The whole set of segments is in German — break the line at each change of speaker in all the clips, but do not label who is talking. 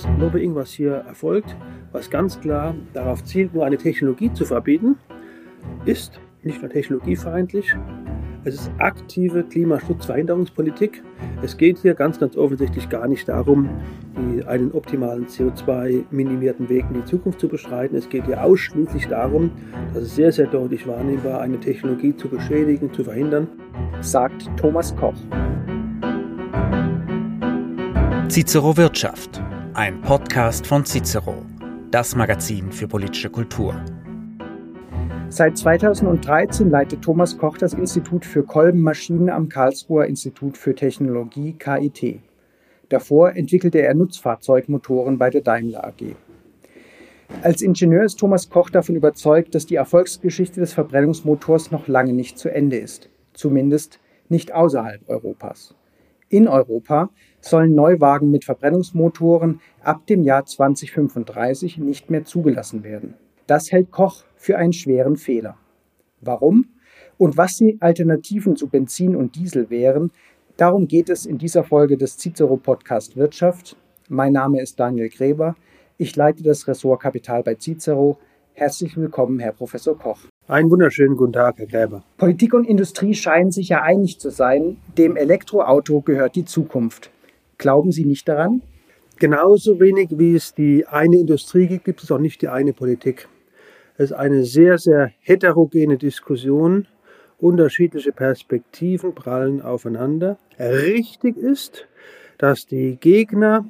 Das Lobbying, was hier erfolgt, was ganz klar darauf zielt, nur eine Technologie zu verbieten, ist nicht nur technologiefeindlich, es ist aktive Klimaschutzverhinderungspolitik. Es geht hier ganz, ganz offensichtlich gar nicht darum, einen optimalen CO2-minimierten Weg in die Zukunft zu beschreiten. Es geht hier ausschließlich darum, das ist sehr, sehr deutlich wahrnehmbar, eine Technologie zu beschädigen, zu verhindern, sagt Thomas Koch.
Cicero Wirtschaft, ein Podcast von Cicero, das Magazin für politische Kultur.
Seit 2013 leitet Thomas Koch das Institut für Kolbenmaschinen am Karlsruher Institut für Technologie KIT. Davor entwickelte er Nutzfahrzeugmotoren bei der Daimler AG. Als Ingenieur ist Thomas Koch davon überzeugt, dass die Erfolgsgeschichte des Verbrennungsmotors noch lange nicht zu Ende ist, zumindest nicht außerhalb Europas. In Europa sollen Neuwagen mit Verbrennungsmotoren ab dem Jahr 2035 nicht mehr zugelassen werden. Das hält Koch für einen schweren Fehler. Warum und was die Alternativen zu Benzin und Diesel wären, darum geht es in dieser Folge des Cicero Podcast Wirtschaft. Mein Name ist Daniel Gräber. Ich leite das Ressort Kapital bei Cicero. Herzlich willkommen, Herr Professor Koch.
Einen wunderschönen guten Tag, Herr Gräber.
Politik und Industrie scheinen sich ja einig zu sein, dem Elektroauto gehört die Zukunft. Glauben Sie nicht daran?
Genauso wenig wie es die eine Industrie gibt, gibt es auch nicht die eine Politik. Es ist eine sehr, sehr heterogene Diskussion. Unterschiedliche Perspektiven prallen aufeinander. Richtig ist, dass die Gegner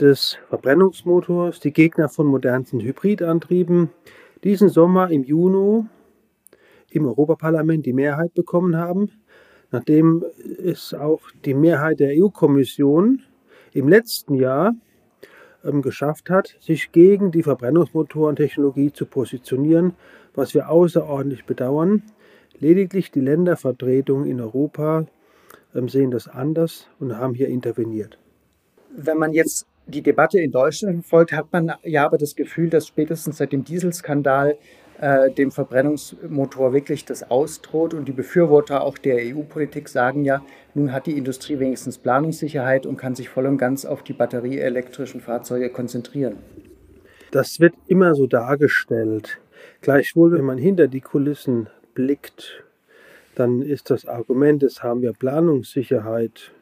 des Verbrennungsmotors, die Gegner von modernsten Hybridantrieben, diesen Sommer im Juni im Europaparlament die Mehrheit bekommen haben, nachdem es auch die Mehrheit der EU-Kommission im letzten Jahr ähm, geschafft hat, sich gegen die Verbrennungsmotorentechnologie zu positionieren, was wir außerordentlich bedauern. Lediglich die Ländervertretungen in Europa ähm, sehen das anders und haben hier interveniert.
Wenn man jetzt die Debatte in Deutschland verfolgt, hat man ja aber das Gefühl, dass spätestens seit dem Dieselskandal äh, dem Verbrennungsmotor wirklich das ausdroht. Und die Befürworter auch der EU-Politik sagen ja, nun hat die Industrie wenigstens Planungssicherheit und kann sich voll und ganz auf die batterieelektrischen Fahrzeuge konzentrieren.
Das wird immer so dargestellt. Gleichwohl, wenn man hinter die Kulissen blickt, dann ist das Argument, jetzt haben wir Planungssicherheit,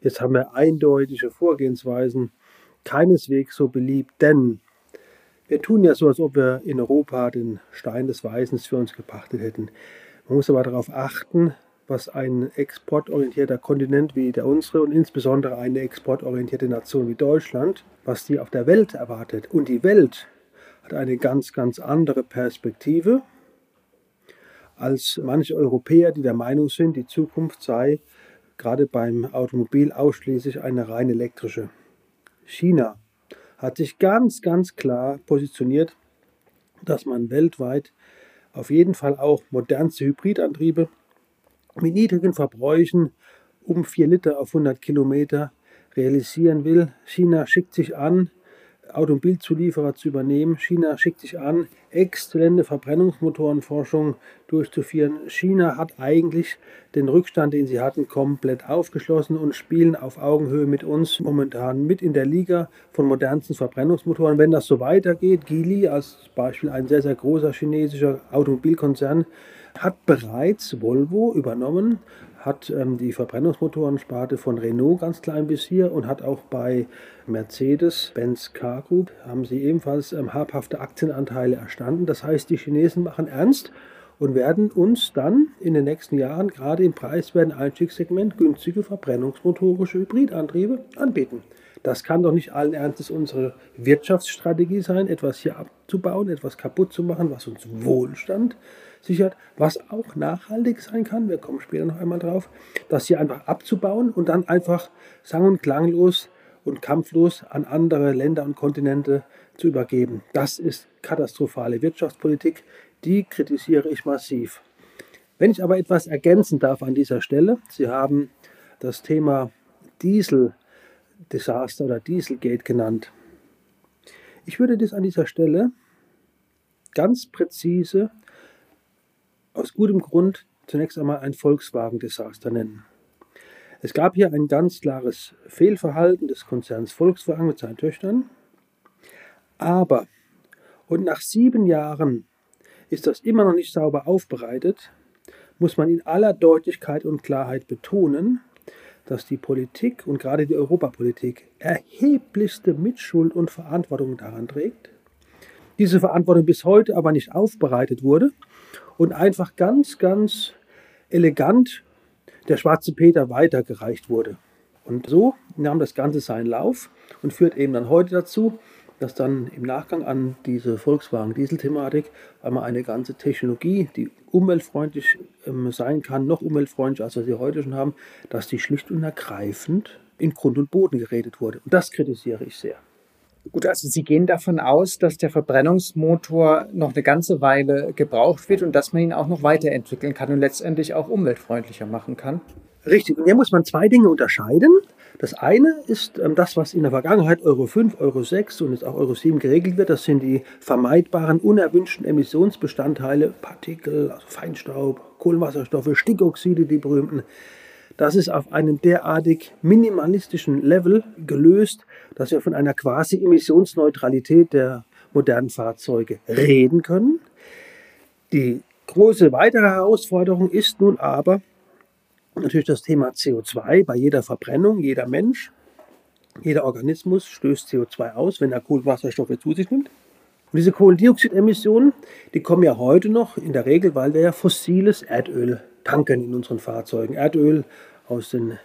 jetzt haben wir eindeutige Vorgehensweisen, keineswegs so beliebt, denn wir tun ja so, als ob wir in Europa den Stein des Weisens für uns gepachtet hätten. Man muss aber darauf achten, was ein exportorientierter Kontinent wie der unsere und insbesondere eine exportorientierte Nation wie Deutschland, was die auf der Welt erwartet. Und die Welt hat eine ganz, ganz andere Perspektive als manche Europäer, die der Meinung sind, die Zukunft sei gerade beim Automobil ausschließlich eine rein elektrische. China hat sich ganz, ganz klar positioniert, dass man weltweit auf jeden Fall auch modernste Hybridantriebe mit niedrigen Verbräuchen um 4 Liter auf 100 Kilometer realisieren will. China schickt sich an, Automobilzulieferer zu übernehmen. China schickt sich an, exzellente Verbrennungsmotorenforschung durchzuführen. China hat eigentlich den Rückstand, den sie hatten, komplett aufgeschlossen und spielen auf Augenhöhe mit uns momentan mit in der Liga von modernsten Verbrennungsmotoren. Wenn das so weitergeht, Geely als Beispiel ein sehr, sehr großer chinesischer Automobilkonzern, hat bereits Volvo übernommen, hat ähm, die Verbrennungsmotorensparte von Renault ganz klein bis hier und hat auch bei Mercedes-Benz Car Group, haben sie ebenfalls ähm, habhafte Aktienanteile erstanden. Das heißt, die Chinesen machen ernst und werden uns dann in den nächsten Jahren gerade im preiswerten Einstiegssegment günstige verbrennungsmotorische Hybridantriebe anbieten. Das kann doch nicht allen Ernstes unsere Wirtschaftsstrategie sein, etwas hier abzubauen, etwas kaputt zu machen, was uns Wohlstand sichert, was auch nachhaltig sein kann. Wir kommen später noch einmal drauf, das hier einfach abzubauen und dann einfach sang- und klanglos und kampflos an andere Länder und Kontinente zu übergeben. Das ist katastrophale Wirtschaftspolitik, die kritisiere ich massiv. Wenn ich aber etwas ergänzen darf an dieser Stelle, Sie haben das Thema Diesel Desaster oder Dieselgate genannt. Ich würde das an dieser Stelle ganz präzise aus gutem Grund zunächst einmal ein Volkswagen-Desaster nennen. Es gab hier ein ganz klares Fehlverhalten des Konzerns Volkswagen mit seinen Töchtern. Aber, und nach sieben Jahren ist das immer noch nicht sauber aufbereitet, muss man in aller Deutlichkeit und Klarheit betonen, dass die Politik und gerade die Europapolitik erheblichste Mitschuld und Verantwortung daran trägt, diese Verantwortung bis heute aber nicht aufbereitet wurde und einfach ganz, ganz elegant der schwarze Peter weitergereicht wurde. Und so nahm das Ganze seinen Lauf und führt eben dann heute dazu, dass dann im Nachgang an diese Volkswagen-Diesel-Thematik einmal eine ganze Technologie, die umweltfreundlich ähm, sein kann, noch umweltfreundlicher, als wir sie heute schon haben, dass die schlicht und ergreifend in Grund und Boden geredet wurde. Und das kritisiere ich sehr.
Gut, also Sie gehen davon aus, dass der Verbrennungsmotor noch eine ganze Weile gebraucht wird und dass man ihn auch noch weiterentwickeln kann und letztendlich auch umweltfreundlicher machen kann.
Richtig, und hier muss man zwei Dinge unterscheiden. Das eine ist ähm, das, was in der Vergangenheit Euro 5, Euro 6 und jetzt auch Euro 7 geregelt wird. Das sind die vermeidbaren, unerwünschten Emissionsbestandteile, Partikel, also Feinstaub, Kohlenwasserstoffe, Stickoxide, die berühmten. Das ist auf einem derartig minimalistischen Level gelöst, dass wir von einer quasi Emissionsneutralität der modernen Fahrzeuge reden können. Die große weitere Herausforderung ist nun aber, natürlich das Thema CO2 bei jeder Verbrennung, jeder Mensch, jeder Organismus stößt CO2 aus, wenn er Kohlenwasserstoffe zu sich nimmt. Und diese Kohlendioxidemissionen, die kommen ja heute noch in der Regel, weil wir ja fossiles Erdöl tanken in unseren Fahrzeugen. Erdöl aus den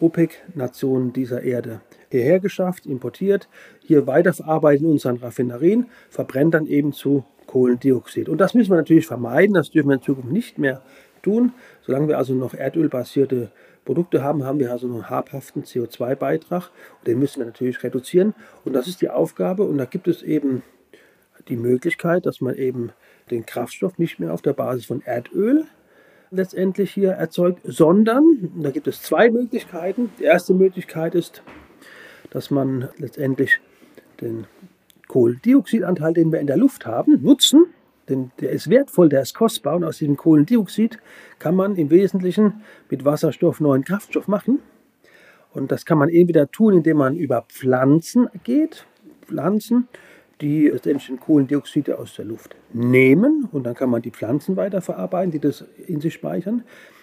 OPEC-Nationen dieser Erde hierher geschafft, importiert, hier weiterverarbeitet in unseren Raffinerien, verbrennt dann eben zu Kohlendioxid. Und das müssen wir natürlich vermeiden, das dürfen wir in Zukunft nicht mehr tun. Solange wir also noch erdölbasierte Produkte haben, haben wir also einen habhaften CO2-Beitrag. Den müssen wir natürlich reduzieren. Und das ist die Aufgabe. Und da gibt es eben die Möglichkeit, dass man eben den Kraftstoff nicht mehr auf der Basis von Erdöl letztendlich hier erzeugt, sondern, da gibt es zwei Möglichkeiten. Die erste Möglichkeit ist, dass man letztendlich den Kohlendioxidanteil, den wir in der Luft haben, nutzen denn der ist wertvoll, der ist kostbar und aus diesem Kohlendioxid kann man im Wesentlichen mit Wasserstoff neuen Kraftstoff machen. Und das kann man entweder tun, indem man über Pflanzen geht, Pflanzen, die letztendlich Kohlendioxid aus der Luft nehmen und dann kann man die Pflanzen weiterverarbeiten, die das in sich speichern.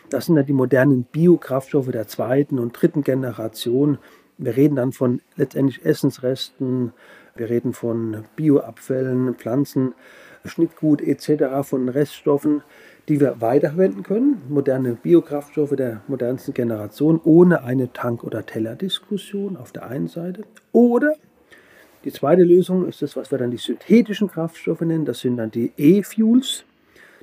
Das sind dann die modernen Biokraftstoffe der zweiten und dritten Generation. Wir reden dann von letztendlich Essensresten, wir reden von Bioabfällen, Pflanzen, Schnittgut etc. von Reststoffen, die wir weiterverwenden können. Moderne Biokraftstoffe der modernsten Generation ohne eine Tank- oder Tellerdiskussion auf der einen Seite. Oder die zweite Lösung ist das, was wir dann die synthetischen Kraftstoffe nennen. Das sind dann die E-Fuels.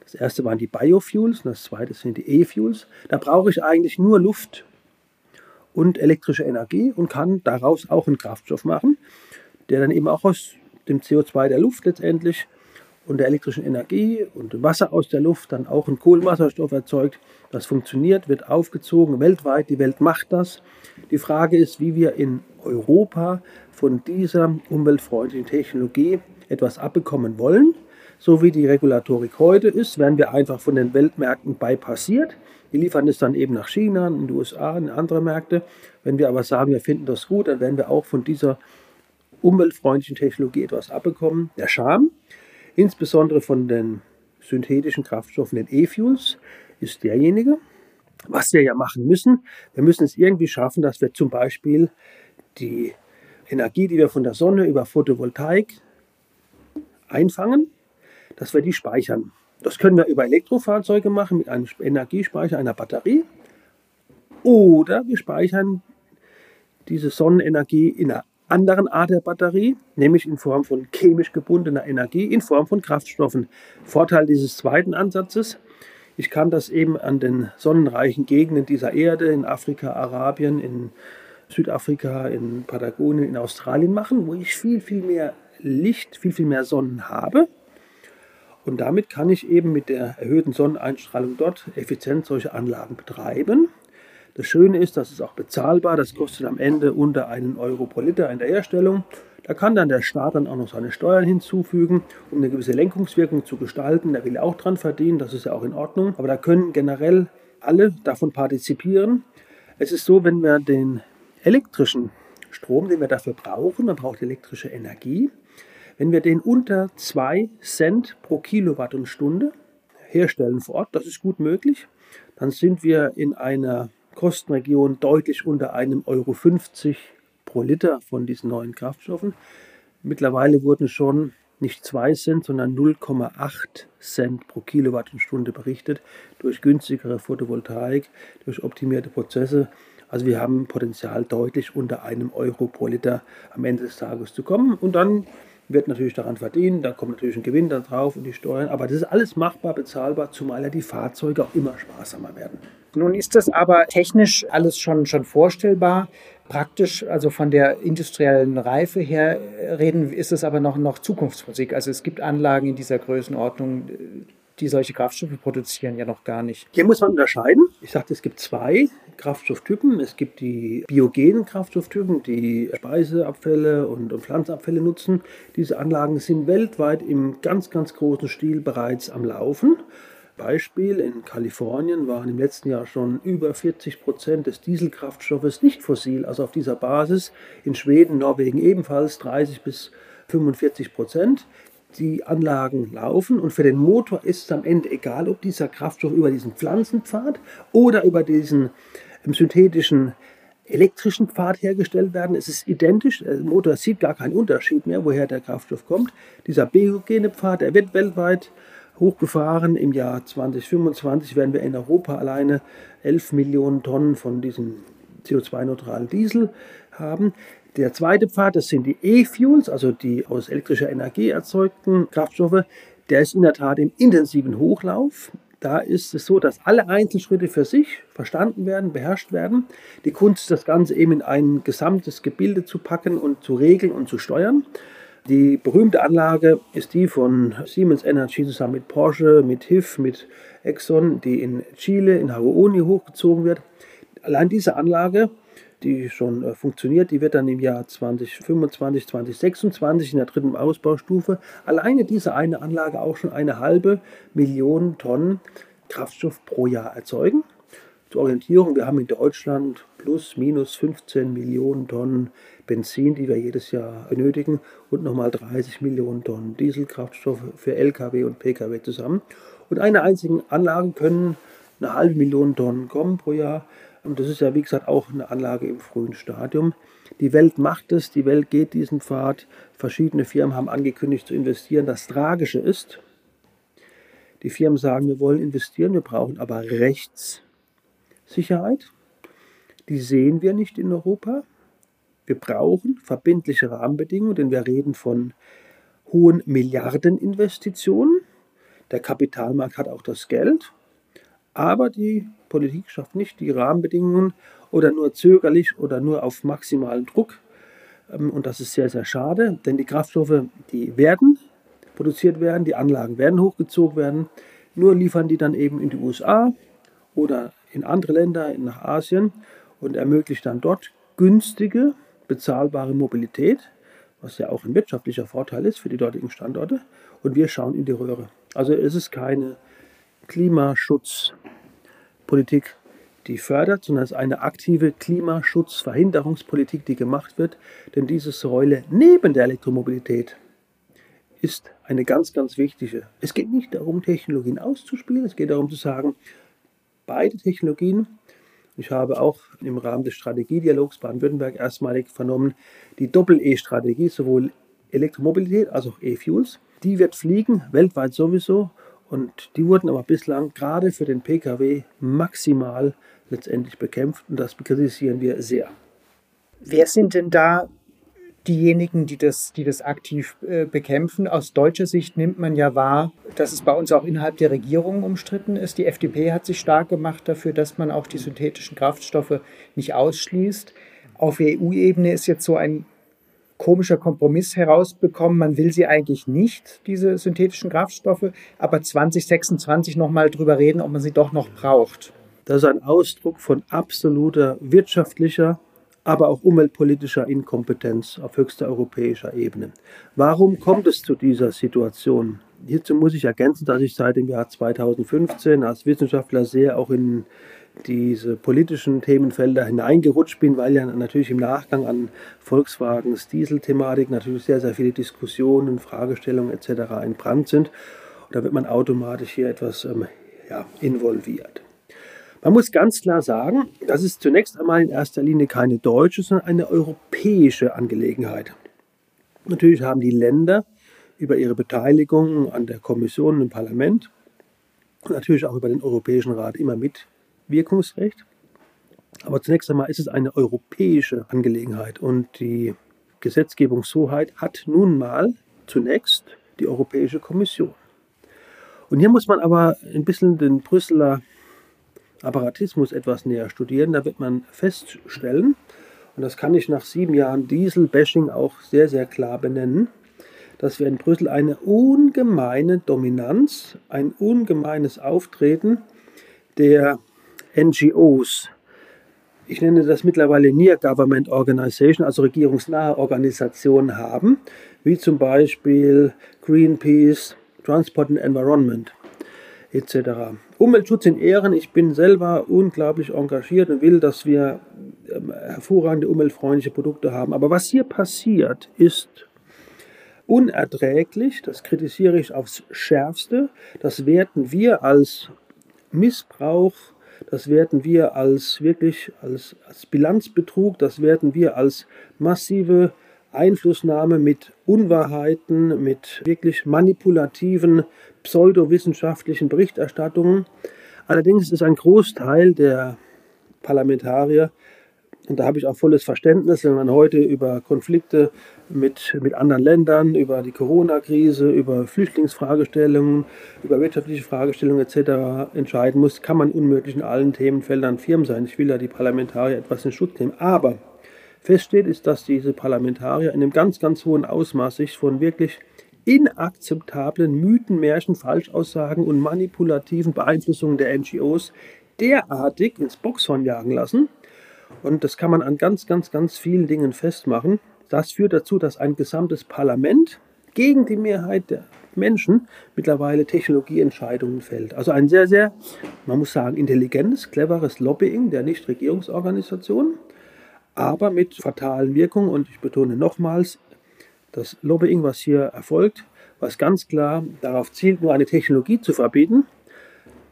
Das erste waren die Biofuels und das zweite sind die E-Fuels. Da brauche ich eigentlich nur Luft und elektrische Energie und kann daraus auch einen Kraftstoff machen, der dann eben auch aus dem CO2 der Luft letztendlich und der elektrischen Energie und Wasser aus der Luft dann auch einen Kohlenwasserstoff erzeugt. Das funktioniert, wird aufgezogen weltweit. Die Welt macht das. Die Frage ist, wie wir in Europa von dieser umweltfreundlichen Technologie etwas abbekommen wollen. So wie die Regulatorik heute ist, werden wir einfach von den Weltmärkten bypassiert. Die liefern es dann eben nach China, in die USA, in andere Märkte. Wenn wir aber sagen, wir finden das gut, dann werden wir auch von dieser umweltfreundlichen Technologie etwas abbekommen. Der Charme insbesondere von den synthetischen Kraftstoffen, den E-Fuels, ist derjenige, was wir ja machen müssen. Wir müssen es irgendwie schaffen, dass wir zum Beispiel die Energie, die wir von der Sonne über Photovoltaik einfangen, dass wir die speichern. Das können wir über Elektrofahrzeuge machen mit einem Energiespeicher, einer Batterie. Oder wir speichern diese Sonnenenergie in einer anderen Art der Batterie, nämlich in Form von chemisch gebundener Energie, in Form von Kraftstoffen. Vorteil dieses zweiten Ansatzes, ich kann das eben an den sonnenreichen Gegenden dieser Erde, in Afrika, Arabien, in Südafrika, in Patagonien, in Australien machen, wo ich viel, viel mehr Licht, viel, viel mehr Sonnen habe. Und damit kann ich eben mit der erhöhten Sonneneinstrahlung dort effizient solche Anlagen betreiben. Das Schöne ist, das ist auch bezahlbar. Das kostet am Ende unter einen Euro pro Liter in der Herstellung. Da kann dann der Staat dann auch noch seine Steuern hinzufügen, um eine gewisse Lenkungswirkung zu gestalten. Da will er auch dran verdienen, das ist ja auch in Ordnung. Aber da können generell alle davon partizipieren. Es ist so, wenn wir den elektrischen Strom, den wir dafür brauchen, man braucht elektrische Energie, wenn wir den unter 2 Cent pro Kilowatt und Stunde herstellen vor Ort, das ist gut möglich, dann sind wir in einer Kostenregion deutlich unter einem Euro 50 pro Liter von diesen neuen Kraftstoffen. Mittlerweile wurden schon nicht 2 Cent, sondern 0,8 Cent pro Kilowattstunde berichtet durch günstigere Photovoltaik, durch optimierte Prozesse. Also wir haben Potenzial deutlich unter einem Euro pro Liter am Ende des Tages zu kommen. Und dann wird natürlich daran verdienen, da kommt natürlich ein Gewinn da drauf und die Steuern. Aber das ist alles machbar, bezahlbar, zumal ja die Fahrzeuge auch immer sparsamer werden.
Nun ist das aber technisch alles schon, schon vorstellbar. Praktisch, also von der industriellen Reife her reden, ist es aber noch, noch Zukunftsmusik. Also es gibt Anlagen in dieser Größenordnung, die solche Kraftstoffe produzieren, ja noch gar nicht.
Hier muss man unterscheiden. Ich sagte, es gibt zwei Kraftstofftypen. Es gibt die biogenen Kraftstofftypen, die Speiseabfälle und, Pflanzenabfälle nutzen. Diese Anlagen sind weltweit im ganz, ganz großen Stil bereits am Laufen. Beispiel, in Kalifornien waren im letzten Jahr schon über 40 Prozent des Dieselkraftstoffes nicht fossil, also auf dieser Basis. In Schweden, Norwegen ebenfalls 30 bis 45 Prozent. Die Anlagen laufen und für den Motor ist es am Ende egal, ob dieser Kraftstoff über diesen Pflanzenpfad oder über diesen ähm, synthetischen elektrischen Pfad hergestellt werden. Es ist identisch. Der Motor sieht gar keinen Unterschied mehr, woher der Kraftstoff kommt. Dieser biogene Pfad, der wird weltweit hochgefahren. Im Jahr 2025 werden wir in Europa alleine 11 Millionen Tonnen von diesem CO2-neutralen Diesel haben. Der zweite Pfad, das sind die E-Fuels, also die aus elektrischer Energie erzeugten Kraftstoffe. Der ist in der Tat im intensiven Hochlauf. Da ist es so, dass alle Einzelschritte für sich verstanden werden, beherrscht werden. Die Kunst ist, das Ganze eben in ein gesamtes Gebilde zu packen und zu regeln und zu steuern. Die berühmte Anlage ist die von Siemens Energy zusammen mit Porsche, mit HIF, mit Exxon, die in Chile, in Haruoni hochgezogen wird. Allein diese Anlage, die schon äh, funktioniert, die wird dann im Jahr 2025, 2026 in der dritten Ausbaustufe alleine diese eine Anlage auch schon eine halbe Million Tonnen Kraftstoff pro Jahr erzeugen. Zur Orientierung, wir haben in Deutschland plus minus 15 Millionen Tonnen Benzin, die wir jedes Jahr benötigen, und nochmal 30 Millionen Tonnen Dieselkraftstoff für Lkw und Pkw zusammen. Und eine einzige Anlage können eine halbe Million Tonnen kommen pro Jahr. Und das ist ja, wie gesagt, auch eine Anlage im frühen Stadium. Die Welt macht es, die Welt geht diesen Pfad. Verschiedene Firmen haben angekündigt zu investieren. Das Tragische ist, die Firmen sagen, wir wollen investieren, wir brauchen aber Rechtssicherheit. Die sehen wir nicht in Europa. Wir brauchen verbindliche Rahmenbedingungen, denn wir reden von hohen Milliardeninvestitionen. Der Kapitalmarkt hat auch das Geld, aber die Politik schafft nicht die Rahmenbedingungen oder nur zögerlich oder nur auf maximalen Druck. Ähm, und das ist sehr, sehr schade, denn die Kraftstoffe, die werden produziert werden, die Anlagen werden hochgezogen werden, nur liefern die dann eben in die USA oder in andere Länder, nach Asien und ermöglicht dann dort günstige bezahlbare Mobilität, was ja auch ein wirtschaftlicher Vorteil ist für die dortigen Standorte. Und wir schauen in die Röhre. Also es ist keine Klimaschutzpolitik, die fördert, sondern es ist eine aktive Klimaschutzverhinderungspolitik, die gemacht wird. Denn diese Säule neben der Elektromobilität ist eine ganz, ganz wichtige. Es geht nicht darum, Technologien auszuspielen, es geht darum zu sagen, beide Technologien ich habe auch im Rahmen des Strategiedialogs Baden-Württemberg erstmalig vernommen, die Doppel-E-Strategie, sowohl Elektromobilität als auch E-Fuels. Die wird fliegen, weltweit sowieso. Und die wurden aber bislang gerade für den Pkw maximal letztendlich bekämpft. Und das kritisieren wir sehr.
Wer sind denn da diejenigen, die das, die das aktiv äh, bekämpfen. Aus deutscher Sicht nimmt man ja wahr, dass es bei uns auch innerhalb der Regierung umstritten ist. Die FDP hat sich stark gemacht dafür, dass man auch die synthetischen Kraftstoffe nicht ausschließt. Auf EU-Ebene ist jetzt so ein komischer Kompromiss herausbekommen. Man will sie eigentlich nicht, diese synthetischen Kraftstoffe, aber 2026 nochmal drüber reden, ob man sie doch noch braucht.
Das ist ein Ausdruck von absoluter wirtschaftlicher aber auch umweltpolitischer Inkompetenz auf höchster europäischer Ebene. Warum kommt es zu dieser Situation? Hierzu muss ich ergänzen, dass ich seit dem Jahr 2015 als Wissenschaftler sehr auch in diese politischen Themenfelder hineingerutscht bin, weil ja natürlich im Nachgang an Volkswagens Dieselthematik natürlich sehr, sehr viele Diskussionen, Fragestellungen etc. entbrannt sind. Und da wird man automatisch hier etwas ähm, ja, involviert. Man muss ganz klar sagen, das ist zunächst einmal in erster Linie keine deutsche, sondern eine europäische Angelegenheit. Natürlich haben die Länder über ihre Beteiligung an der Kommission im Parlament und natürlich auch über den Europäischen Rat immer Mitwirkungsrecht. Aber zunächst einmal ist es eine europäische Angelegenheit und die Gesetzgebungshoheit hat nun mal zunächst die Europäische Kommission. Und hier muss man aber ein bisschen den Brüsseler Apparatismus etwas näher studieren. Da wird man feststellen, und das kann ich nach sieben Jahren Diesel-Bashing auch sehr, sehr klar benennen, dass wir in Brüssel eine ungemeine Dominanz, ein ungemeines Auftreten der NGOs, ich nenne das mittlerweile Near Government Organization, also regierungsnahe Organisationen haben, wie zum Beispiel Greenpeace, Transport and Environment etc. Umweltschutz in Ehren. Ich bin selber unglaublich engagiert und will, dass wir ähm, hervorragende umweltfreundliche Produkte haben. Aber was hier passiert, ist unerträglich. Das kritisiere ich aufs Schärfste. Das werten wir als Missbrauch. Das werten wir als wirklich als, als Bilanzbetrug. Das werten wir als massive Einflussnahme mit Unwahrheiten, mit wirklich manipulativen, pseudowissenschaftlichen Berichterstattungen. Allerdings ist ein Großteil der Parlamentarier, und da habe ich auch volles Verständnis, wenn man heute über Konflikte mit, mit anderen Ländern, über die Corona-Krise, über Flüchtlingsfragestellungen, über wirtschaftliche Fragestellungen etc. entscheiden muss, kann man unmöglich in allen Themenfeldern firm sein. Ich will ja die Parlamentarier etwas in Schutz nehmen. Aber feststeht, ist, dass diese Parlamentarier in einem ganz, ganz hohen Ausmaß sich von wirklich inakzeptablen Mythen, Märchen, Falschaussagen und manipulativen Beeinflussungen der NGOs derartig ins Boxhorn jagen lassen. Und das kann man an ganz, ganz, ganz vielen Dingen festmachen. Das führt dazu, dass ein gesamtes Parlament gegen die Mehrheit der Menschen mittlerweile Technologieentscheidungen fällt. Also ein sehr, sehr, man muss sagen, intelligentes, cleveres Lobbying der Nichtregierungsorganisationen aber mit fatalen Wirkungen. Und ich betone nochmals, das Lobbying, was hier erfolgt, was ganz klar darauf zielt, nur eine Technologie zu verbieten,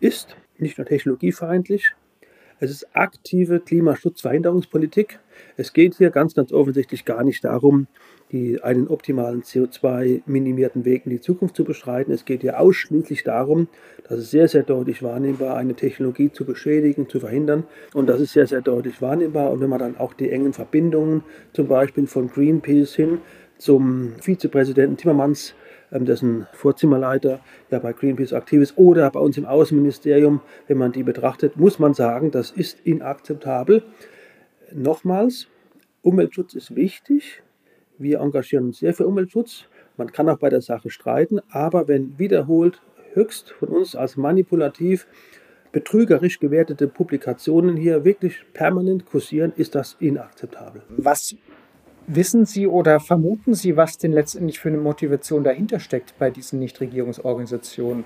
ist nicht nur technologiefeindlich, es ist aktive Klimaschutzverhinderungspolitik. Es geht hier ganz, ganz offensichtlich gar nicht darum, die, einen optimalen CO2-minimierten Weg in die Zukunft zu beschreiten. Es geht hier ausschließlich darum, das ist sehr, sehr deutlich wahrnehmbar, eine Technologie zu beschädigen, zu verhindern. Und das ist sehr, sehr deutlich wahrnehmbar. Und wenn man dann auch die engen Verbindungen zum Beispiel von Greenpeace hin zum Vizepräsidenten Timmermans dessen Vorzimmerleiter ja bei Greenpeace aktiv ist, oder bei uns im Außenministerium, wenn man die betrachtet, muss man sagen, das ist inakzeptabel. Nochmals, Umweltschutz ist wichtig, wir engagieren uns sehr für Umweltschutz. Man kann auch bei der Sache streiten, aber wenn wiederholt höchst von uns als manipulativ, betrügerisch gewertete Publikationen hier wirklich permanent kursieren, ist das inakzeptabel.
Was wissen Sie oder vermuten Sie, was denn letztendlich für eine Motivation dahinter steckt bei diesen Nichtregierungsorganisationen?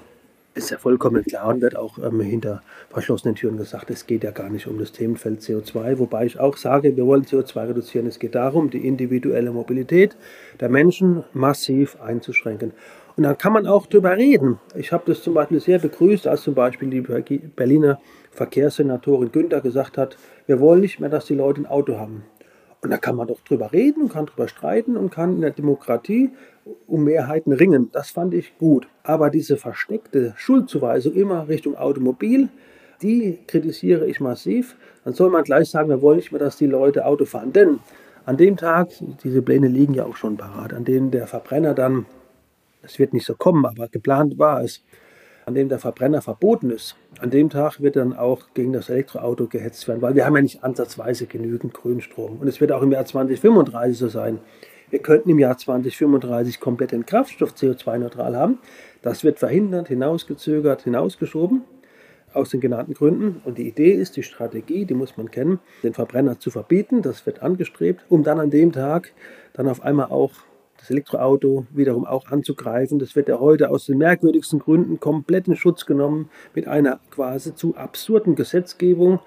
ist ja vollkommen klar und wird auch ähm, hinter verschlossenen Türen gesagt, es geht ja gar nicht um das Themenfeld CO2, wobei ich auch sage, wir wollen CO2 reduzieren. Es geht darum, die individuelle Mobilität der Menschen massiv einzuschränken. Und dann kann man auch darüber reden. Ich habe das zum Beispiel sehr begrüßt, als zum Beispiel die Berliner Verkehrssenatorin Günther gesagt hat, wir wollen nicht mehr, dass die Leute ein Auto haben. Und da kann man doch drüber reden und kann drüber streiten und kann in der Demokratie um Mehrheiten ringen. Das fand ich gut. Aber diese versteckte Schuldzuweisung immer Richtung Automobil, die kritisiere ich massiv. Dann soll man gleich sagen, wir wollen nicht mehr, dass die Leute Auto fahren. Denn an dem Tag, diese Pläne liegen ja auch schon parat, an denen der Verbrenner dann, es wird nicht so kommen, aber geplant war es, an dem der Verbrenner verboten ist, an dem Tag wird dann auch gegen das Elektroauto gehetzt werden, weil wir haben ja nicht ansatzweise genügend Grünstrom. Und es wird auch im Jahr 2035 so sein. Wir könnten im Jahr 2035 komplett den Kraftstoff CO2-neutral haben. Das wird verhindert, hinausgezögert, hinausgeschoben aus den genannten Gründen. Und die Idee ist, die Strategie, die muss man kennen, den Verbrenner zu verbieten. Das wird angestrebt, um dann an dem Tag dann auf einmal auch das Elektroauto wiederum auch anzugreifen. Das wird ja heute aus den merkwürdigsten Gründen komplett in Schutz genommen mit einer quasi zu absurden Gesetzgebung,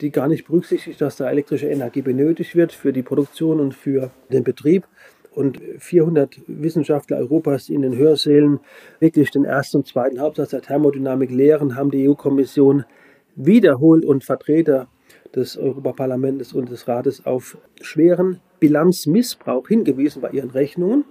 die gar nicht berücksichtigt, dass da elektrische Energie benötigt wird für die Produktion und für den Betrieb. Und 400 Wissenschaftler Europas, die in den Hörsälen wirklich den ersten und zweiten Hauptsatz der Thermodynamik lehren, haben die EU-Kommission wiederholt und Vertreter des Europaparlaments und des Rates auf schweren Bilanzmissbrauch hingewiesen bei ihren Rechnungen.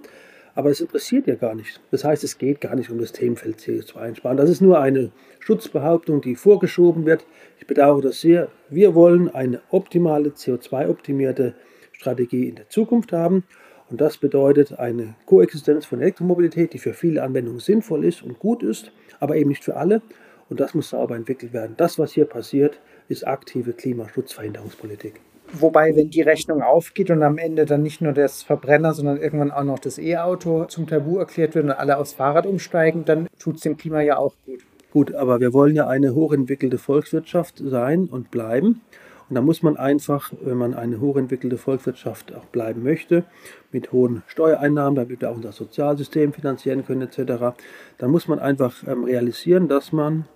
Aber das interessiert ja gar nicht. Das heißt, es geht gar nicht um das Themenfeld CO2 einsparen. Das ist nur eine Schutzbehauptung, die vorgeschoben wird. Ich bedauere das sehr. Wir wollen eine optimale CO2-optimierte Strategie in der Zukunft haben. Und das bedeutet eine Koexistenz von Elektromobilität, die für viele Anwendungen sinnvoll ist und gut ist, aber eben nicht für alle. Und das muss sauber entwickelt werden. Das, was hier passiert, ist aktive Klimaschutzverhinderungspolitik.
Wobei, wenn die Rechnung aufgeht und am Ende dann nicht nur das Verbrenner, sondern irgendwann auch noch das E-Auto zum Tabu erklärt wird und alle aufs Fahrrad umsteigen, dann tut es dem Klima ja auch gut.
Gut, aber wir wollen ja eine hochentwickelte Volkswirtschaft sein und bleiben. Und da muss man einfach, wenn man eine hochentwickelte Volkswirtschaft auch bleiben möchte, mit hohen Steuereinnahmen, damit wir auch unser Sozialsystem finanzieren können etc., dann muss man einfach ähm, realisieren, dass man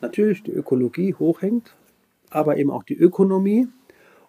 natürlich die Ökologie hochhängt, aber eben auch die Ökonomie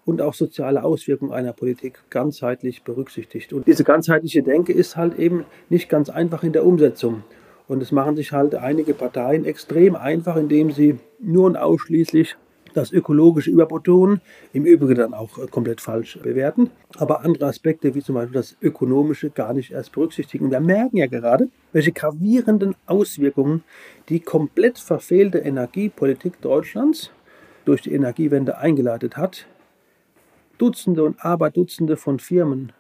und auch soziale Auswirkungen einer Politik ganzheitlich berücksichtigt. Und diese ganzheitliche Denke ist halt eben nicht ganz einfach in der Umsetzung. Und es machen sich halt einige Parteien extrem einfach, indem sie nur und ausschließlich das ökologische überbetonen, im Übrigen dann auch äh, komplett falsch bewerten, aber andere Aspekte wie zum Beispiel das ökonomische gar nicht erst berücksichtigen. Und wir merken ja gerade, welche gravierenden Auswirkungen die komplett verfehlte Energiepolitik Deutschlands durch die Energiewende eingeleitet hat. Dutzende und Aberdutzende von Firmen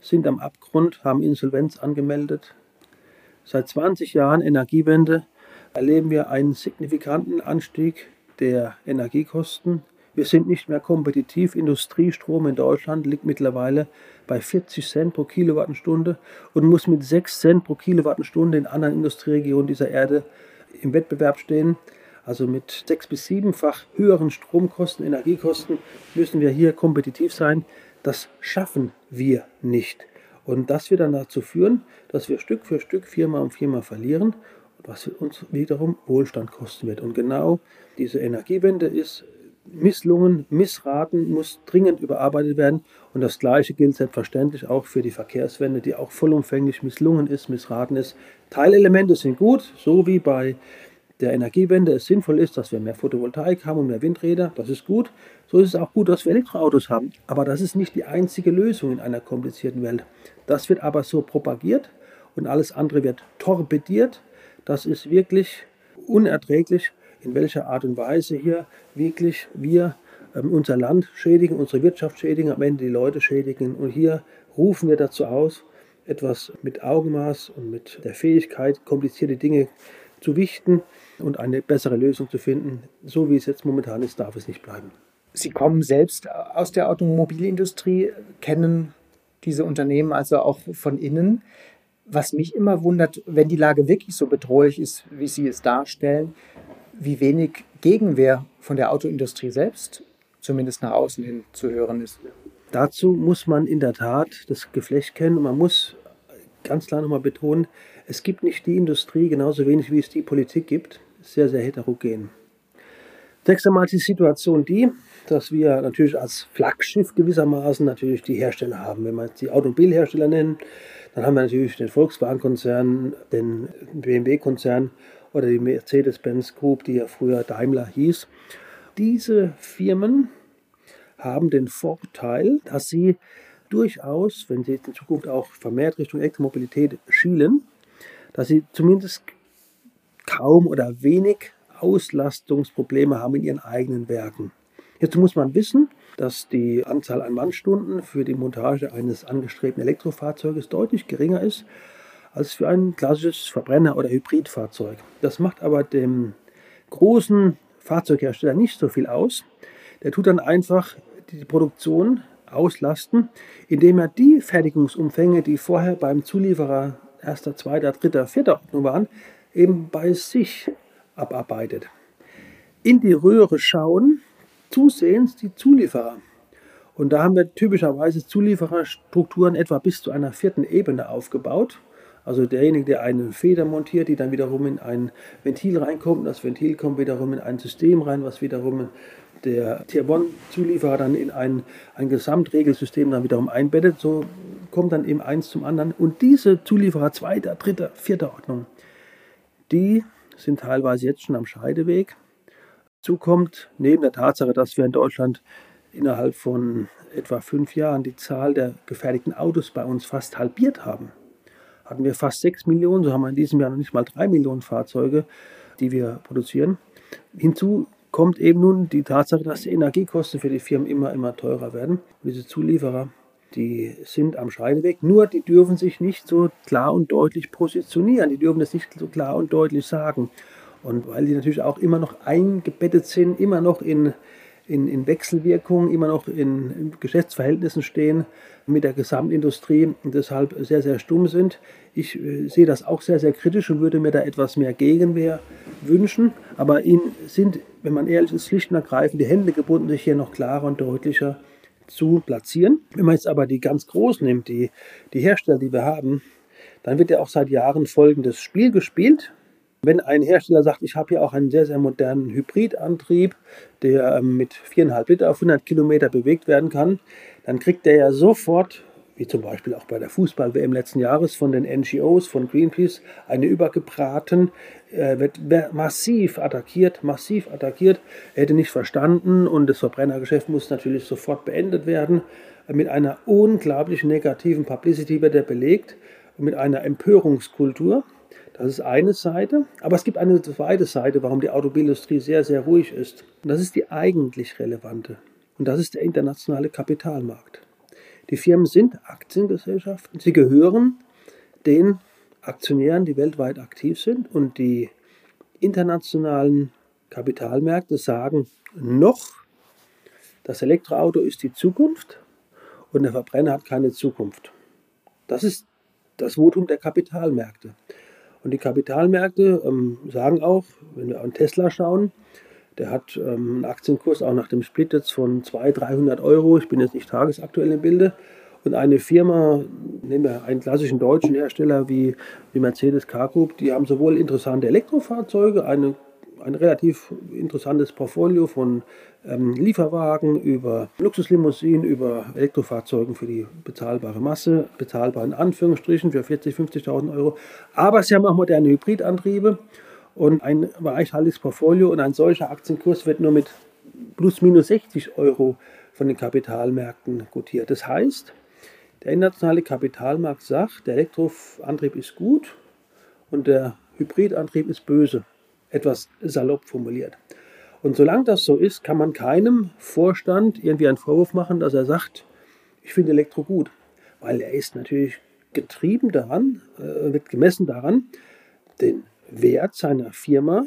sind am Abgrund, haben Insolvenz angemeldet. Seit 20 Jahren Energiewende erleben wir einen signifikanten Anstieg der Energiekosten. Wir sind nicht mehr kompetitiv. Industriestrom in Deutschland liegt mittlerweile bei 40 Cent pro Kilowattstunde und muss mit 6 Cent pro Kilowattstunde in anderen Industrieregionen dieser Erde im Wettbewerb stehen. Also mit sechs bis siebenfach höheren Stromkosten, Energiekosten müssen wir hier kompetitiv sein. Das schaffen wir nicht. Und das wird dann dazu führen, dass wir Stück für Stück Firma um Firma verlieren was uns wiederum Wohlstand kosten wird. Und genau diese Energiewende ist misslungen, missraten, muss dringend überarbeitet werden. Und das Gleiche gilt selbstverständlich auch für die Verkehrswende, die auch vollumfänglich misslungen ist, missraten ist. Teilelemente sind gut, so wie bei der Energiewende es sinnvoll ist, dass wir mehr Photovoltaik haben und mehr Windräder. Das ist gut. So ist es auch gut, dass wir Elektroautos haben. Aber das ist nicht die einzige Lösung in einer komplizierten Welt. Das wird aber so propagiert und alles andere wird torpediert das ist wirklich unerträglich, in welcher Art und Weise hier wirklich wir ähm, unser Land schädigen, unsere Wirtschaft schädigen, am Ende die Leute schädigen. Und hier rufen wir dazu aus, etwas mit Augenmaß und mit der Fähigkeit, komplizierte Dinge zu wichten und eine bessere Lösung zu finden. So wie es jetzt momentan ist, darf es nicht bleiben.
Sie kommen selbst aus der Automobilindustrie, kennen diese Unternehmen also auch von innen was mich immer wundert, wenn die Lage wirklich so bedrohlich ist, wie Sie es darstellen, wie wenig Gegenwehr von der Autoindustrie selbst, zumindest nach außen hin, zu hören ist.
Dazu muss man in der Tat das Geflecht kennen und man muss ganz klar nochmal betonen, es gibt nicht die Industrie genauso wenig wie es die Politik gibt, sehr, sehr heterogen. Zunächst einmal ist die Situation die, dass wir natürlich als Flaggschiff gewissermaßen natürlich die Hersteller haben. Wenn wir jetzt die Automobilhersteller nennen, dann haben wir natürlich den Volkswagen-Konzern, den BMW-Konzern oder die Mercedes-Benz Group, die ja früher Daimler hieß. Diese Firmen haben den Vorteil, dass sie durchaus, wenn sie in Zukunft auch vermehrt Richtung Elektromobilität schielen, dass sie zumindest kaum oder wenig Auslastungsprobleme haben in ihren eigenen Werken. Jetzt muss man wissen, dass die Anzahl an Mannstunden für die Montage eines angestrebten Elektrofahrzeuges deutlich geringer ist als für ein klassisches Verbrenner- oder Hybridfahrzeug. Das macht aber dem großen Fahrzeughersteller nicht so viel aus. Der tut dann einfach die Produktion auslasten, indem er die Fertigungsumfänge, die vorher beim Zulieferer erster, zweiter, dritter, vierter Ordnung waren, eben bei sich abarbeitet. In die Röhre schauen zusehends die Zulieferer. Und da haben wir typischerweise Zuliefererstrukturen etwa bis zu einer vierten Ebene aufgebaut. Also derjenige, der eine Feder montiert, die dann wiederum in ein Ventil reinkommt. Das Ventil kommt wiederum in ein System rein, was wiederum der Tier-One-Zulieferer dann in ein, ein Gesamtregelsystem dann wiederum einbettet. So kommt dann eben eins zum anderen. Und diese Zulieferer zweiter, dritter, vierter Ordnung, die sind teilweise jetzt schon am Scheideweg. Zukommt neben der Tatsache, dass wir in Deutschland innerhalb von etwa fünf Jahren die Zahl der gefertigten Autos bei uns fast halbiert haben. Hatten wir fast sechs Millionen, so haben wir in diesem Jahr noch nicht mal drei Millionen Fahrzeuge, die wir produzieren. Hinzu kommt eben nun die Tatsache, dass die Energiekosten für die Firmen immer, immer teurer werden. Diese Zulieferer, die sind am Scheideweg, nur die dürfen sich nicht so klar und deutlich positionieren, die dürfen das nicht so klar und deutlich sagen. Und weil die natürlich auch immer noch eingebettet sind, immer noch in, in, in Wechselwirkungen, immer noch in, in Geschäftsverhältnissen stehen mit der Gesamtindustrie und deshalb sehr, sehr stumm sind. Ich äh, sehe das auch sehr, sehr kritisch und würde mir da etwas mehr Gegenwehr wünschen. Aber ihnen sind, wenn man ehrlich ist, schlicht und ergreifend die Hände gebunden, sich hier noch klarer und deutlicher zu platzieren. Wenn man jetzt aber die ganz groß nimmt, die, die Hersteller, die wir haben, dann wird ja auch seit Jahren folgendes Spiel gespielt. Wenn ein Hersteller sagt, ich habe hier auch einen sehr, sehr modernen Hybridantrieb, der ähm, mit 4,5 Liter auf 100 Kilometer bewegt werden kann, dann kriegt der ja sofort, wie zum Beispiel auch bei der Fußball-WM letzten Jahres von den NGOs, von Greenpeace, eine übergebraten, äh, wird massiv attackiert, massiv attackiert. Er hätte nicht verstanden und das Verbrennergeschäft muss natürlich sofort beendet werden. Mit einer unglaublich negativen Publicity wird er belegt mit einer Empörungskultur. Das ist eine Seite. Aber es gibt eine zweite Seite, warum die Automobilindustrie sehr, sehr ruhig ist. Und das ist die eigentlich relevante. Und das ist der internationale Kapitalmarkt. Die Firmen sind Aktiengesellschaften. Sie gehören den Aktionären, die weltweit aktiv sind. Und die internationalen Kapitalmärkte sagen noch, das Elektroauto ist die Zukunft und der Verbrenner hat keine Zukunft. Das ist das Votum der Kapitalmärkte. Und die Kapitalmärkte ähm, sagen auch, wenn wir an Tesla schauen, der hat ähm, einen Aktienkurs auch nach dem Split jetzt von 200, 300 Euro. Ich bin jetzt nicht tagesaktuell im Bilde. Und eine Firma, nehmen wir einen klassischen deutschen Hersteller wie, wie Mercedes Car Group, die haben sowohl interessante Elektrofahrzeuge, eine ein relativ interessantes Portfolio von ähm, Lieferwagen über Luxuslimousinen, über Elektrofahrzeugen für die bezahlbare Masse, bezahlbar in Anführungsstrichen für 40.000, 50.000 Euro. Aber sie haben auch moderne Hybridantriebe und ein reichhaltiges Portfolio und ein solcher Aktienkurs wird nur mit plus minus 60 Euro von den Kapitalmärkten gutiert. Das heißt, der internationale Kapitalmarkt sagt, der Elektroantrieb ist gut und der Hybridantrieb ist böse etwas salopp formuliert. Und solange das so ist, kann man keinem Vorstand irgendwie einen Vorwurf machen, dass er sagt, ich finde Elektro gut. Weil er ist natürlich getrieben daran, äh, wird gemessen daran, den Wert seiner Firma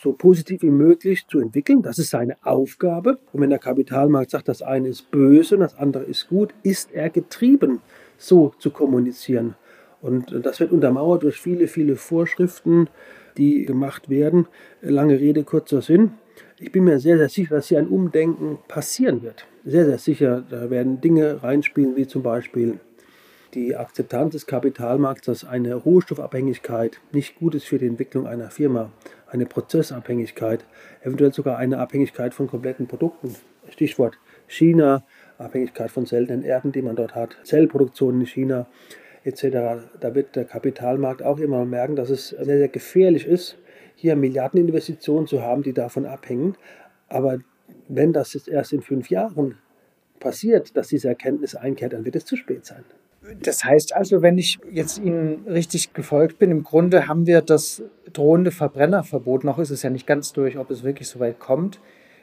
so positiv wie möglich zu entwickeln. Das ist seine Aufgabe. Und wenn der Kapitalmarkt sagt, das eine ist böse und das andere ist gut, ist er getrieben, so zu kommunizieren. Und das wird untermauert durch viele, viele Vorschriften, die gemacht werden. Lange Rede, kurzer Sinn. Ich bin mir sehr, sehr sicher, dass hier ein Umdenken passieren wird. Sehr, sehr sicher. Da werden Dinge reinspielen, wie zum Beispiel die Akzeptanz des Kapitalmarkts, dass eine Rohstoffabhängigkeit nicht gut ist für die Entwicklung einer Firma, eine Prozessabhängigkeit, eventuell sogar eine Abhängigkeit von kompletten Produkten. Stichwort China, Abhängigkeit von seltenen Erden, die man dort hat, Zellproduktion in China, etc. Da wird der Kapitalmarkt auch immer merken, dass es sehr, sehr gefährlich ist, hier Milliardeninvestitionen zu haben, die davon abhängen. Aber wenn das jetzt erst in fünf Jahren passiert, dass diese Erkenntnis einkehrt, dann wird es zu spät sein.
Das heißt also, wenn ich jetzt Ihnen richtig gefolgt bin, im Grunde haben wir das drohende Verbrennerverbot, noch ist es ja nicht ganz durch, ob es wirklich so weit kommt,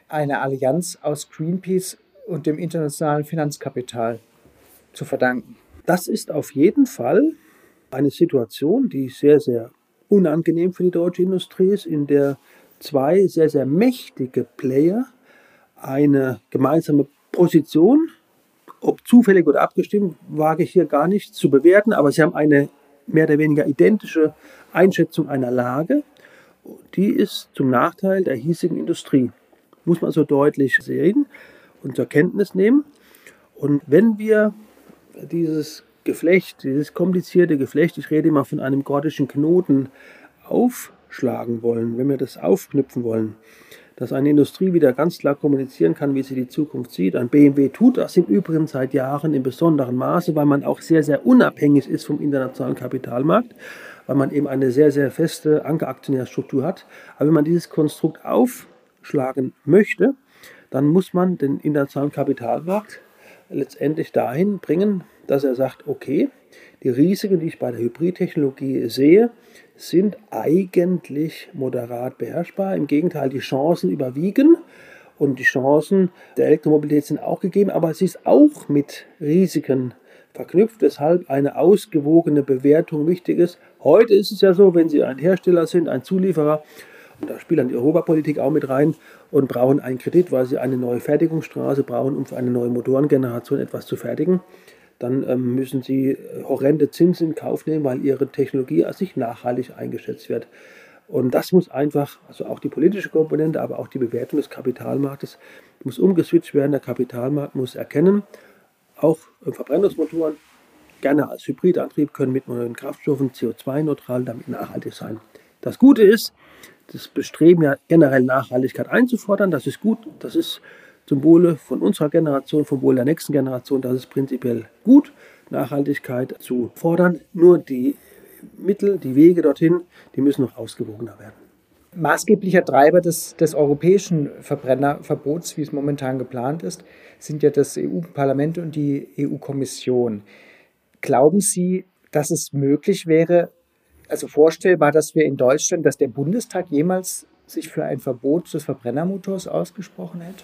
eine Allianz aus Greenpeace und dem internationalen Finanzkapital zu verdanken.
Das ist auf jeden Fall eine Situation, die sehr, sehr unangenehm für die deutsche Industrie ist, in der zwei sehr, sehr mächtige Player eine gemeinsame Position, ob zufällig oder abgestimmt, wage ich hier gar nicht zu bewerten, aber sie haben eine mehr oder weniger identische Einschätzung einer Lage. Die ist zum Nachteil der hiesigen Industrie. Muss man so deutlich sehen und zur Kenntnis nehmen. Und wenn wir dieses Geflecht, dieses komplizierte Geflecht, ich rede immer von einem gordischen Knoten, aufschlagen wollen, wenn wir das aufknüpfen wollen, dass eine Industrie wieder ganz klar kommunizieren kann, wie sie die Zukunft sieht. Ein BMW tut das im Übrigen seit Jahren in besonderem Maße, weil man auch sehr, sehr unabhängig ist vom internationalen Kapitalmarkt, weil man eben eine sehr, sehr feste Ankeraktionärstruktur hat. Aber wenn man dieses Konstrukt aufschlagen möchte, dann muss man den internationalen Kapitalmarkt letztendlich dahin bringen, dass er sagt, okay, die Risiken, die ich bei der Hybridtechnologie sehe, sind eigentlich moderat beherrschbar. Im Gegenteil, die Chancen überwiegen und die Chancen der Elektromobilität sind auch gegeben, aber sie ist auch mit Risiken verknüpft, weshalb eine ausgewogene Bewertung wichtig ist. Heute ist es ja so, wenn Sie ein Hersteller sind, ein Zulieferer, und da spielt dann die Europapolitik auch mit rein und brauchen einen Kredit, weil sie eine neue Fertigungsstraße brauchen, um für eine neue Motorengeneration etwas zu fertigen dann ähm, müssen sie horrende Zinsen in Kauf nehmen, weil ihre Technologie als nicht nachhaltig eingeschätzt wird. Und das muss einfach, also auch die politische Komponente, aber auch die Bewertung des Kapitalmarktes muss umgeswitcht werden. Der Kapitalmarkt muss erkennen, auch Verbrennungsmotoren gerne als Hybridantrieb können mit neuen Kraftstoffen CO2-neutral damit nachhaltig sein. Das Gute ist, das Bestreben ja generell Nachhaltigkeit einzufordern, das ist gut, das ist zum Wohle von unserer Generation, vom Wohle der nächsten Generation. Das ist prinzipiell gut, Nachhaltigkeit zu fordern. Nur die Mittel, die Wege dorthin, die müssen noch ausgewogener werden.
Maßgeblicher Treiber des, des europäischen Verbrennerverbots, wie es momentan geplant ist, sind ja das EU-Parlament und die EU-Kommission. Glauben Sie, dass es möglich wäre, also vorstellbar, dass wir in Deutschland, dass der Bundestag jemals sich für ein Verbot des Verbrennermotors ausgesprochen hätte?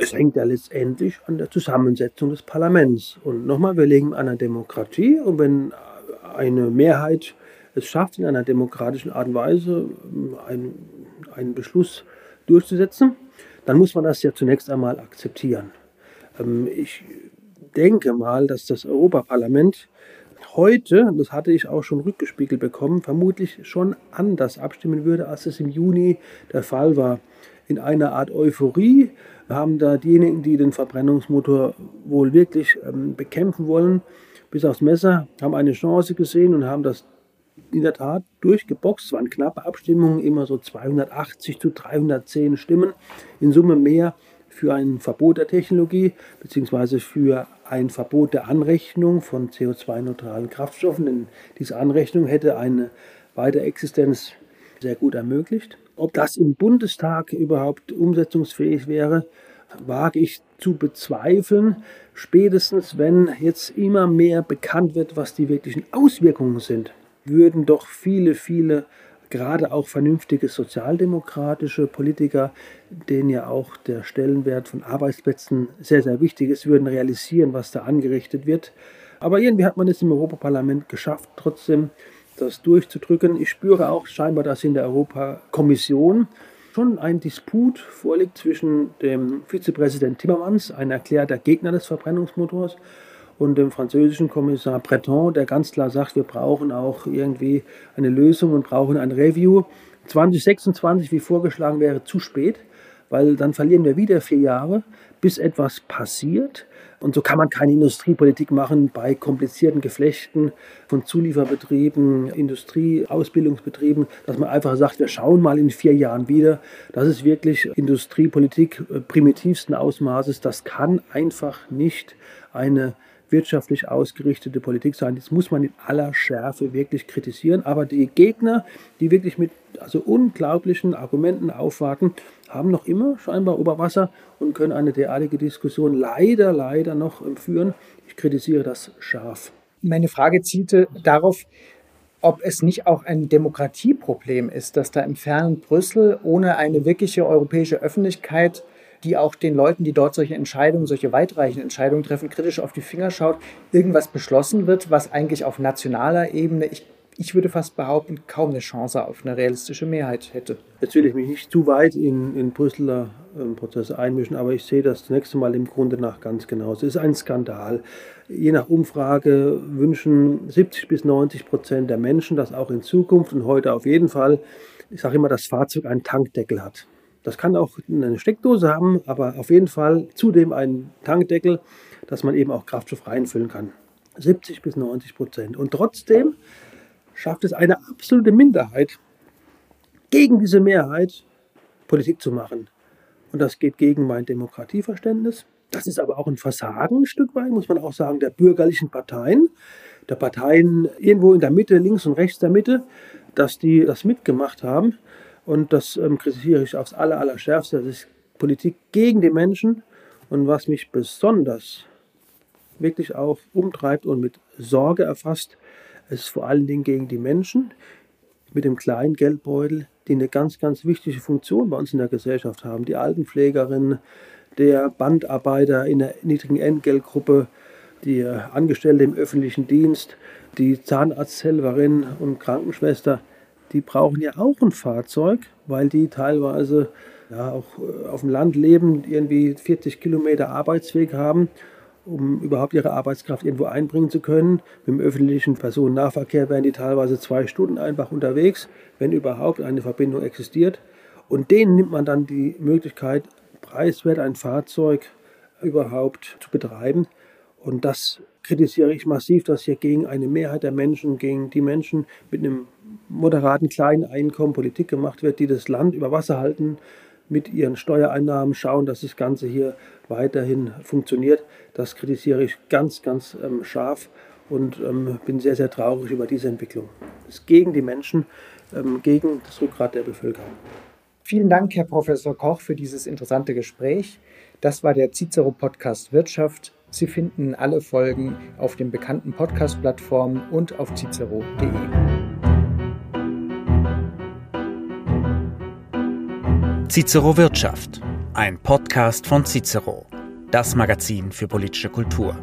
es hängt ja letztendlich an der Zusammensetzung des Parlaments. Und nochmal, wir leben an einer Demokratie und wenn eine Mehrheit es schafft, in einer demokratischen Art und Weise einen, einen Beschluss durchzusetzen, dann muss man das ja zunächst einmal akzeptieren. Ähm, ich denke mal, dass das Europaparlament heute, das hatte ich auch schon rückgespiegelt bekommen, vermutlich schon anders abstimmen würde, als es im Juni der Fall war. In einer Art Euphorie haben da diejenigen, die den Verbrennungsmotor wohl wirklich ähm, bekämpfen wollen, bis aufs Messer, haben eine Chance gesehen und haben das in der Tat durchgeboxt. Es waren knappe Abstimmungen, immer so 280 zu 310 Stimmen. In Summe mehr für ein Verbot der Technologie bzw. für ein Verbot der Anrechnung von CO2-neutralen Kraftstoffen. Denn diese Anrechnung hätte eine weitere Existenz sehr gut ermöglicht. Ob das im Bundestag überhaupt umsetzungsfähig wäre, wage ich zu bezweifeln. Spätestens, wenn jetzt immer mehr bekannt wird, was die wirklichen Auswirkungen sind, würden doch viele, viele, gerade auch vernünftige sozialdemokratische Politiker, denen ja auch der Stellenwert von Arbeitsplätzen sehr, sehr wichtig ist, würden realisieren, was da angerichtet wird. Aber irgendwie hat man es im Europaparlament geschafft, trotzdem das durchzudrücken. Ich spüre auch scheinbar, dass in der Europakommission schon ein Disput vorliegt zwischen dem Vizepräsident Timmermans, ein erklärter Gegner des Verbrennungsmotors, und dem französischen Kommissar Breton, der ganz klar sagt, wir brauchen auch irgendwie eine Lösung und brauchen ein Review. 2026, wie vorgeschlagen wäre, zu spät, weil dann verlieren wir wieder vier Jahre, bis etwas passiert. Und so kann man keine Industriepolitik machen bei komplizierten Geflechten von Zulieferbetrieben, Industrieausbildungsbetrieben, dass man einfach sagt, wir schauen mal in vier Jahren wieder. Das ist wirklich Industriepolitik äh, primitivsten Ausmaßes. Das kann einfach nicht eine wirtschaftlich ausgerichtete Politik sein. Das muss man in aller Schärfe wirklich kritisieren. Aber die Gegner, die wirklich mit also unglaublichen Argumenten aufwarten, haben noch immer scheinbar Oberwasser und können eine derartige Diskussion leider, leider noch führen. Ich kritisiere das scharf.
Meine Frage zielte darauf, ob es nicht auch ein Demokratieproblem ist, dass da im fernen Brüssel ohne eine wirkliche europäische Öffentlichkeit die auch den Leuten, die dort solche Entscheidungen, solche weitreichenden Entscheidungen treffen, kritisch auf die Finger schaut, irgendwas beschlossen wird, was eigentlich auf nationaler Ebene, ich, ich würde fast behaupten, kaum eine Chance auf eine realistische Mehrheit hätte.
Jetzt will ich mich nicht zu weit in, in Brüsseler ähm, Prozesse einmischen, aber ich sehe das zunächst einmal im Grunde nach ganz genau. Es ist ein Skandal. Je nach Umfrage wünschen 70 bis 90 Prozent der Menschen, dass auch in Zukunft und heute auf jeden Fall, ich sage immer, das Fahrzeug einen Tankdeckel hat. Das kann auch eine Steckdose haben, aber auf jeden Fall zudem einen Tankdeckel, dass man eben auch Kraftstoff reinfüllen kann. 70 bis 90 Prozent. Und trotzdem schafft es eine absolute Minderheit, gegen diese Mehrheit Politik zu machen. Und das geht gegen mein Demokratieverständnis. Das ist aber auch ein Versagen ein Stück weit, muss man auch sagen, der bürgerlichen Parteien, der Parteien irgendwo in der Mitte, links und rechts der Mitte, dass die das mitgemacht haben. Und das ähm, kritisiere ich aufs aller, allerschärfste. Das ist Politik gegen die Menschen. Und was mich besonders wirklich auch umtreibt und mit Sorge erfasst, ist vor allen Dingen gegen die Menschen mit dem kleinen Geldbeutel, die eine ganz, ganz wichtige Funktion bei uns in der Gesellschaft haben. Die Altenpflegerin, der Bandarbeiter in der niedrigen Entgeltgruppe, die Angestellte im öffentlichen Dienst, die Zahnarzthelferin und Krankenschwester, die brauchen ja auch ein Fahrzeug, weil die teilweise ja, auch äh, auf dem Land leben, irgendwie 40 Kilometer Arbeitsweg haben, um überhaupt ihre Arbeitskraft irgendwo einbringen zu können. Mit dem öffentlichen Personennahverkehr wären die teilweise zwei Stunden einfach unterwegs, wenn überhaupt eine Verbindung existiert. Und denen nimmt man dann die Möglichkeit, preiswert ein Fahrzeug überhaupt zu betreiben. Und das kritisiere ich massiv, dass hier gegen eine Mehrheit der Menschen, gegen die Menschen mit einem moderaten kleinen Einkommen Politik gemacht wird, die das Land über Wasser halten, mit ihren Steuereinnahmen schauen, dass das Ganze hier weiterhin funktioniert. Das kritisiere ich ganz, ganz ähm, scharf und ähm, bin sehr, sehr traurig über diese Entwicklung. Es ist gegen die Menschen, ähm, gegen das Rückgrat der Bevölkerung.
Vielen Dank, Herr Professor Koch, für dieses interessante Gespräch. Das war der Cicero Podcast Wirtschaft. Sie finden alle Folgen auf den bekannten Podcast-Plattformen und auf cicero.de.
Cicero Wirtschaft, ein Podcast von Cicero, das Magazin für politische Kultur.